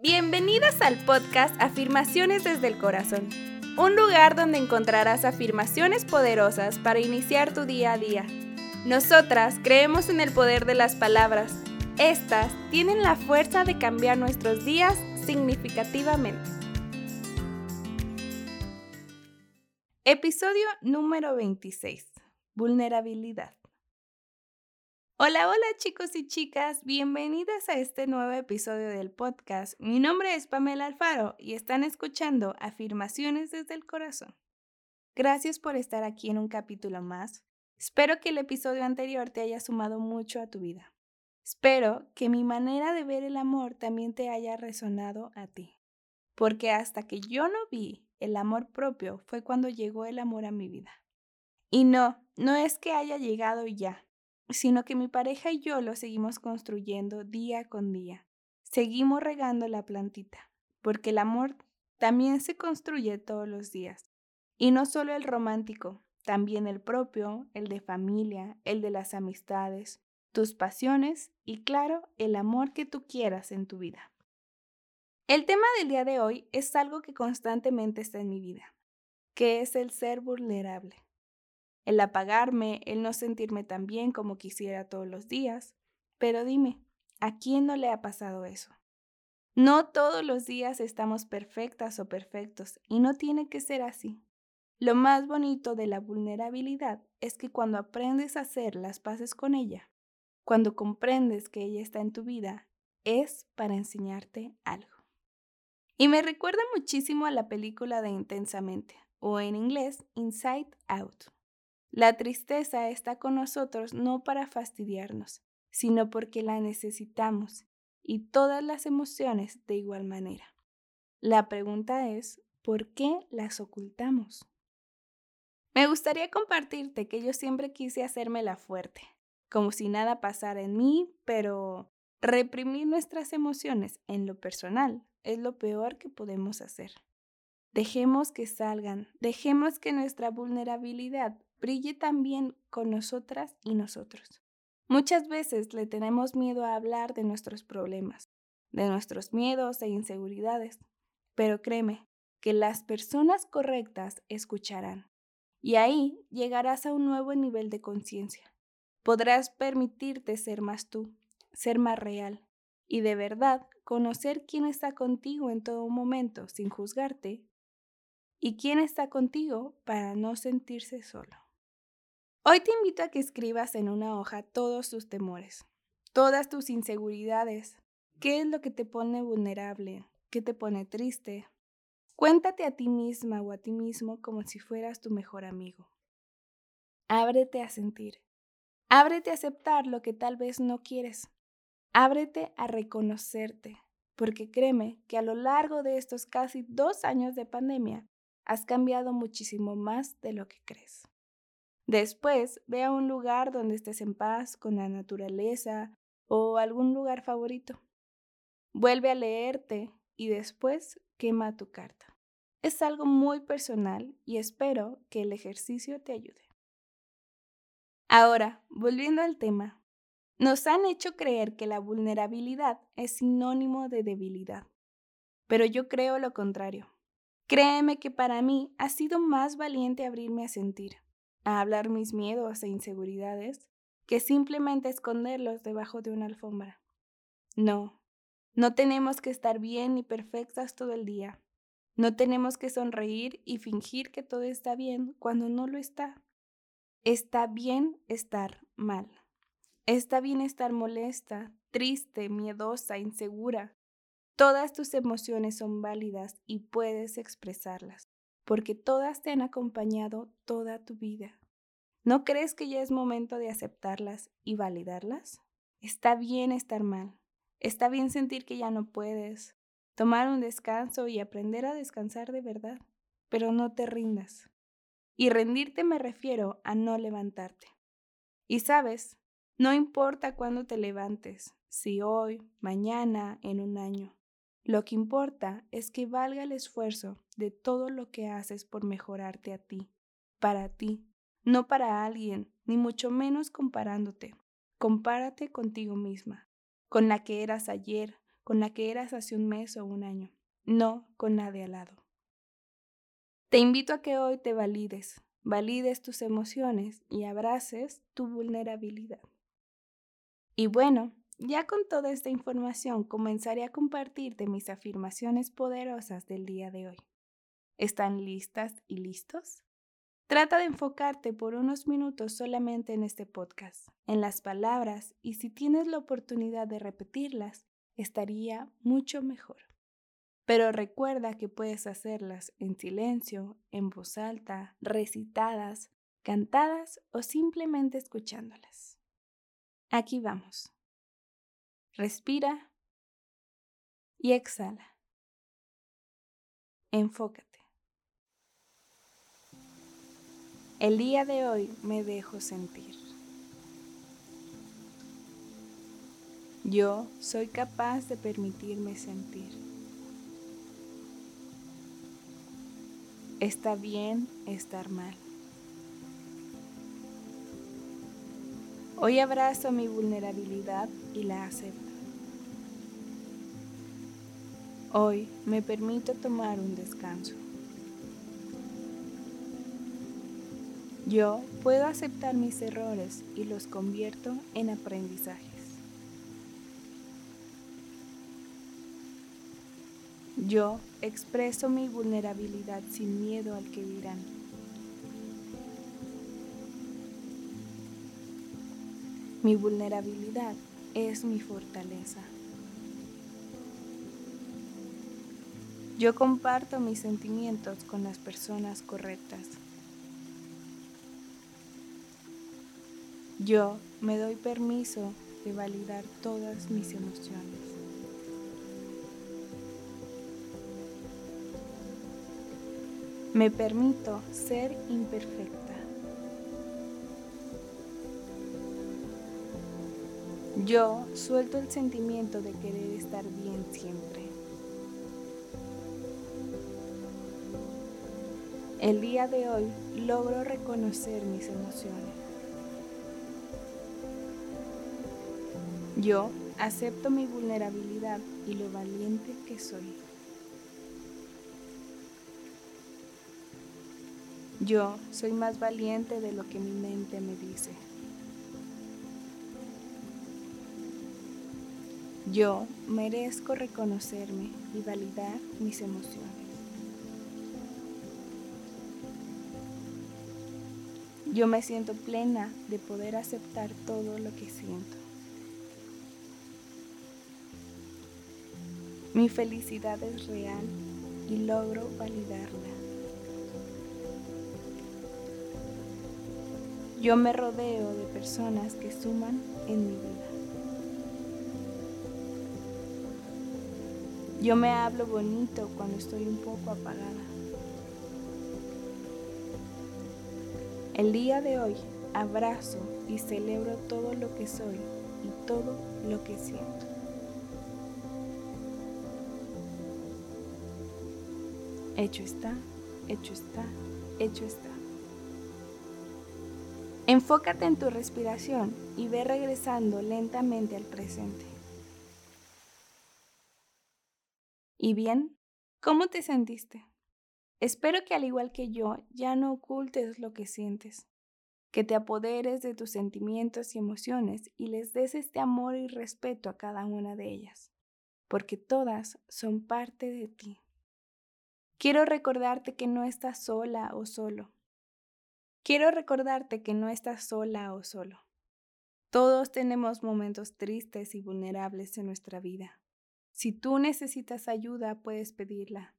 Bienvenidas al podcast Afirmaciones desde el Corazón, un lugar donde encontrarás afirmaciones poderosas para iniciar tu día a día. Nosotras creemos en el poder de las palabras. Estas tienen la fuerza de cambiar nuestros días significativamente. Episodio número 26. Vulnerabilidad. Hola, hola chicos y chicas, bienvenidas a este nuevo episodio del podcast. Mi nombre es Pamela Alfaro y están escuchando Afirmaciones desde el Corazón. Gracias por estar aquí en un capítulo más. Espero que el episodio anterior te haya sumado mucho a tu vida. Espero que mi manera de ver el amor también te haya resonado a ti. Porque hasta que yo no vi el amor propio fue cuando llegó el amor a mi vida. Y no, no es que haya llegado ya sino que mi pareja y yo lo seguimos construyendo día con día. Seguimos regando la plantita, porque el amor también se construye todos los días. Y no solo el romántico, también el propio, el de familia, el de las amistades, tus pasiones y claro, el amor que tú quieras en tu vida. El tema del día de hoy es algo que constantemente está en mi vida, que es el ser vulnerable el apagarme, el no sentirme tan bien como quisiera todos los días. Pero dime, ¿a quién no le ha pasado eso? No todos los días estamos perfectas o perfectos y no tiene que ser así. Lo más bonito de la vulnerabilidad es que cuando aprendes a hacer las paces con ella, cuando comprendes que ella está en tu vida, es para enseñarte algo. Y me recuerda muchísimo a la película de Intensamente, o en inglés Inside Out. La tristeza está con nosotros no para fastidiarnos, sino porque la necesitamos, y todas las emociones de igual manera. La pregunta es, ¿por qué las ocultamos? Me gustaría compartirte que yo siempre quise hacerme la fuerte, como si nada pasara en mí, pero reprimir nuestras emociones en lo personal es lo peor que podemos hacer. Dejemos que salgan, dejemos que nuestra vulnerabilidad brille también con nosotras y nosotros. Muchas veces le tenemos miedo a hablar de nuestros problemas, de nuestros miedos e inseguridades, pero créeme que las personas correctas escucharán y ahí llegarás a un nuevo nivel de conciencia. Podrás permitirte ser más tú, ser más real y de verdad conocer quién está contigo en todo momento sin juzgarte y quién está contigo para no sentirse solo. Hoy te invito a que escribas en una hoja todos tus temores, todas tus inseguridades, qué es lo que te pone vulnerable, qué te pone triste. Cuéntate a ti misma o a ti mismo como si fueras tu mejor amigo. Ábrete a sentir. Ábrete a aceptar lo que tal vez no quieres. Ábrete a reconocerte, porque créeme que a lo largo de estos casi dos años de pandemia has cambiado muchísimo más de lo que crees. Después, ve a un lugar donde estés en paz con la naturaleza o algún lugar favorito. Vuelve a leerte y después quema tu carta. Es algo muy personal y espero que el ejercicio te ayude. Ahora, volviendo al tema, nos han hecho creer que la vulnerabilidad es sinónimo de debilidad, pero yo creo lo contrario. Créeme que para mí ha sido más valiente abrirme a sentir, a hablar mis miedos e inseguridades que simplemente esconderlos debajo de una alfombra. No, no tenemos que estar bien ni perfectas todo el día. No tenemos que sonreír y fingir que todo está bien cuando no lo está. Está bien estar mal. Está bien estar molesta, triste, miedosa, insegura. Todas tus emociones son válidas y puedes expresarlas porque todas te han acompañado toda tu vida. ¿No crees que ya es momento de aceptarlas y validarlas? Está bien estar mal, está bien sentir que ya no puedes, tomar un descanso y aprender a descansar de verdad, pero no te rindas. Y rendirte me refiero a no levantarte. Y sabes, no importa cuándo te levantes, si hoy, mañana, en un año. Lo que importa es que valga el esfuerzo de todo lo que haces por mejorarte a ti, para ti, no para alguien, ni mucho menos comparándote. Compárate contigo misma, con la que eras ayer, con la que eras hace un mes o un año, no con la de al lado. Te invito a que hoy te valides, valides tus emociones y abraces tu vulnerabilidad. Y bueno, ya con toda esta información comenzaré a compartirte mis afirmaciones poderosas del día de hoy. ¿Están listas y listos? Trata de enfocarte por unos minutos solamente en este podcast, en las palabras, y si tienes la oportunidad de repetirlas, estaría mucho mejor. Pero recuerda que puedes hacerlas en silencio, en voz alta, recitadas, cantadas o simplemente escuchándolas. Aquí vamos. Respira y exhala. Enfócate. El día de hoy me dejo sentir. Yo soy capaz de permitirme sentir. Está bien estar mal. Hoy abrazo mi vulnerabilidad y la acepto. Hoy me permito tomar un descanso. Yo puedo aceptar mis errores y los convierto en aprendizajes. Yo expreso mi vulnerabilidad sin miedo al que dirán. Mi vulnerabilidad es mi fortaleza. Yo comparto mis sentimientos con las personas correctas. Yo me doy permiso de validar todas mis emociones. Me permito ser imperfecta. Yo suelto el sentimiento de querer estar bien siempre. El día de hoy logro reconocer mis emociones. Yo acepto mi vulnerabilidad y lo valiente que soy. Yo soy más valiente de lo que mi mente me dice. Yo merezco reconocerme y validar mis emociones. Yo me siento plena de poder aceptar todo lo que siento. Mi felicidad es real y logro validarla. Yo me rodeo de personas que suman en mi vida. Yo me hablo bonito cuando estoy un poco apagada. El día de hoy abrazo y celebro todo lo que soy y todo lo que siento. Hecho está, hecho está, hecho está. Enfócate en tu respiración y ve regresando lentamente al presente. ¿Y bien? ¿Cómo te sentiste? Espero que al igual que yo ya no ocultes lo que sientes, que te apoderes de tus sentimientos y emociones y les des este amor y respeto a cada una de ellas, porque todas son parte de ti. Quiero recordarte que no estás sola o solo. Quiero recordarte que no estás sola o solo. Todos tenemos momentos tristes y vulnerables en nuestra vida. Si tú necesitas ayuda, puedes pedirla.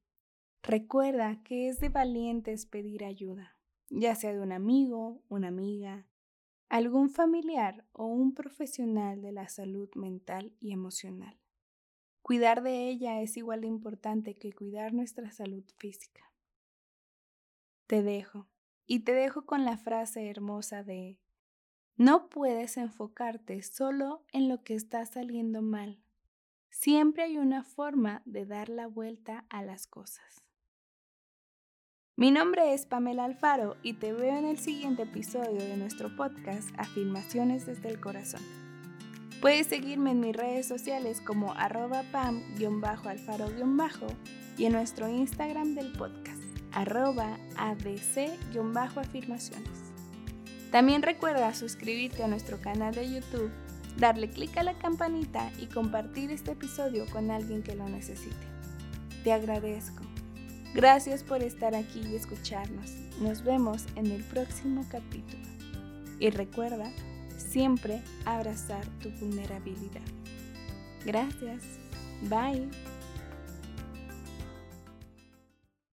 Recuerda que es de valientes pedir ayuda, ya sea de un amigo, una amiga, algún familiar o un profesional de la salud mental y emocional. Cuidar de ella es igual de importante que cuidar nuestra salud física. Te dejo, y te dejo con la frase hermosa de, no puedes enfocarte solo en lo que está saliendo mal. Siempre hay una forma de dar la vuelta a las cosas. Mi nombre es Pamela Alfaro y te veo en el siguiente episodio de nuestro podcast Afirmaciones desde el Corazón. Puedes seguirme en mis redes sociales como arroba pam-alfaro- y en nuestro Instagram del podcast, arroba adc-afirmaciones. También recuerda suscribirte a nuestro canal de YouTube, darle clic a la campanita y compartir este episodio con alguien que lo necesite. Te agradezco. Gracias por estar aquí y escucharnos. Nos vemos en el próximo capítulo. Y recuerda, siempre abrazar tu vulnerabilidad. Gracias. Bye.